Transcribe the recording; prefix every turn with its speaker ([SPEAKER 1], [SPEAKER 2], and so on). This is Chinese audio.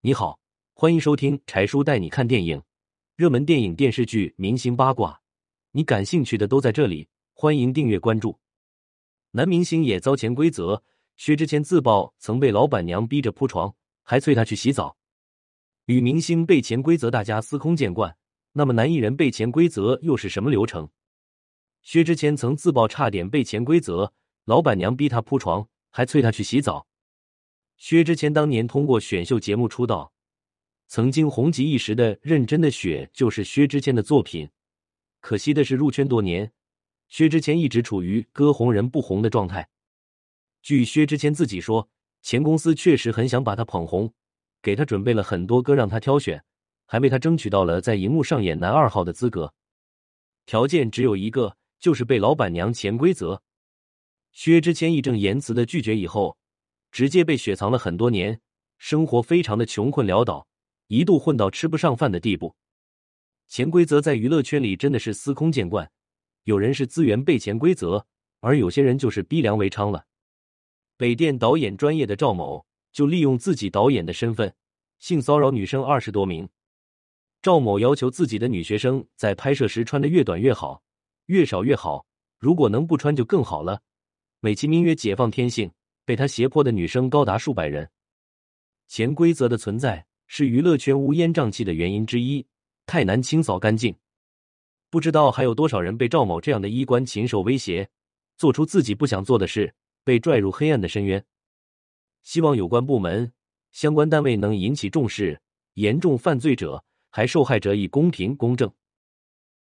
[SPEAKER 1] 你好，欢迎收听柴叔带你看电影，热门电影、电视剧、明星八卦，你感兴趣的都在这里。欢迎订阅关注。男明星也遭潜规则，薛之谦自曝曾被老板娘逼着铺床，还催他去洗澡。女明星被潜规则，大家司空见惯。那么男艺人被潜规则又是什么流程？薛之谦曾自曝差点被潜规则，老板娘逼他铺床，还催他去洗澡。薛之谦当年通过选秀节目出道，曾经红极一时的《认真的雪》就是薛之谦的作品。可惜的是，入圈多年，薛之谦一直处于歌红人不红的状态。据薛之谦自己说，前公司确实很想把他捧红，给他准备了很多歌让他挑选，还为他争取到了在荧幕上演男二号的资格。条件只有一个，就是被老板娘潜规则。薛之谦义正言辞的拒绝以后。直接被雪藏了很多年，生活非常的穷困潦倒，一度混到吃不上饭的地步。潜规则在娱乐圈里真的是司空见惯，有人是资源被潜规则，而有些人就是逼良为娼了。北电导演专业的赵某就利用自己导演的身份，性骚扰女生二十多名。赵某要求自己的女学生在拍摄时穿的越短越好，越少越好，如果能不穿就更好了，美其名曰解放天性。被他胁迫的女生高达数百人，潜规则的存在是娱乐圈乌烟瘴气的原因之一，太难清扫干净。不知道还有多少人被赵某这样的衣冠禽兽威胁，做出自己不想做的事，被拽入黑暗的深渊。希望有关部门、相关单位能引起重视，严重犯罪者还受害者以公平公正。